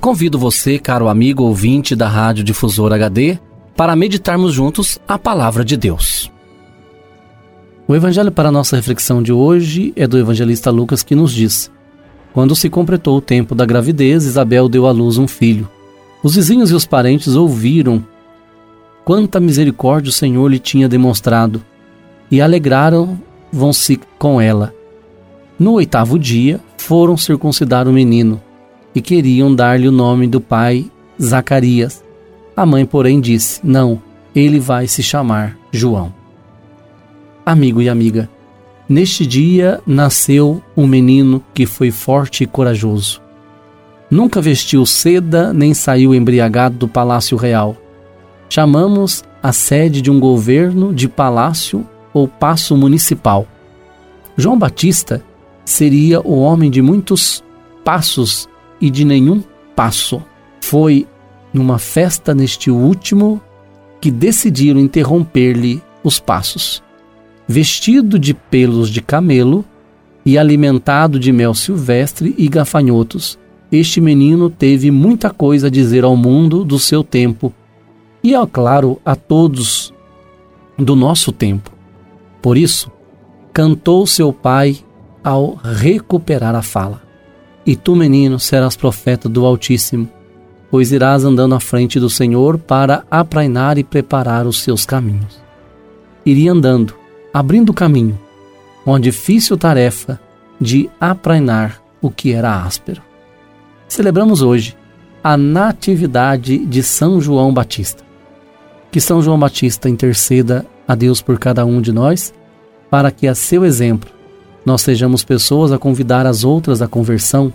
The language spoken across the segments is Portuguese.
convido você, caro amigo ouvinte da Rádio Difusor HD, para meditarmos juntos a palavra de Deus. O evangelho para nossa reflexão de hoje é do evangelista Lucas que nos diz: quando se completou o tempo da gravidez, Isabel deu à luz um filho. Os vizinhos e os parentes ouviram quanta misericórdia o Senhor lhe tinha demonstrado e alegraram-se com ela. No oitavo dia, foram circuncidar o menino e queriam dar-lhe o nome do pai Zacarias. A mãe, porém, disse: Não, ele vai se chamar João. Amigo e amiga, Neste dia nasceu um menino que foi forte e corajoso. Nunca vestiu seda nem saiu embriagado do palácio real. Chamamos a sede de um governo de palácio ou paço municipal. João Batista seria o homem de muitos passos e de nenhum passo. Foi numa festa neste último que decidiram interromper-lhe os passos vestido de pelos de camelo e alimentado de mel silvestre e gafanhotos. Este menino teve muita coisa a dizer ao mundo do seu tempo e, é claro, a todos do nosso tempo. Por isso, cantou seu pai ao recuperar a fala. E tu, menino, serás profeta do Altíssimo, pois irás andando à frente do Senhor para aprainar e preparar os seus caminhos. Iria andando, abrindo caminho, uma difícil tarefa de aprainar o que era áspero. Celebramos hoje a Natividade de São João Batista. Que São João Batista interceda a Deus por cada um de nós, para que, a seu exemplo, nós sejamos pessoas a convidar as outras à conversão,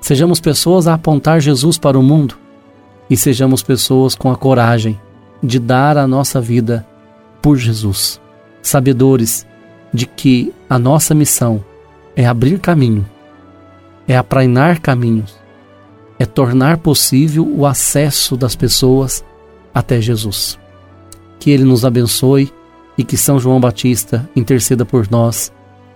sejamos pessoas a apontar Jesus para o mundo. E sejamos pessoas com a coragem de dar a nossa vida por Jesus. Sabedores de que a nossa missão é abrir caminho, é aprainar caminhos, é tornar possível o acesso das pessoas até Jesus. Que Ele nos abençoe e que São João Batista interceda por nós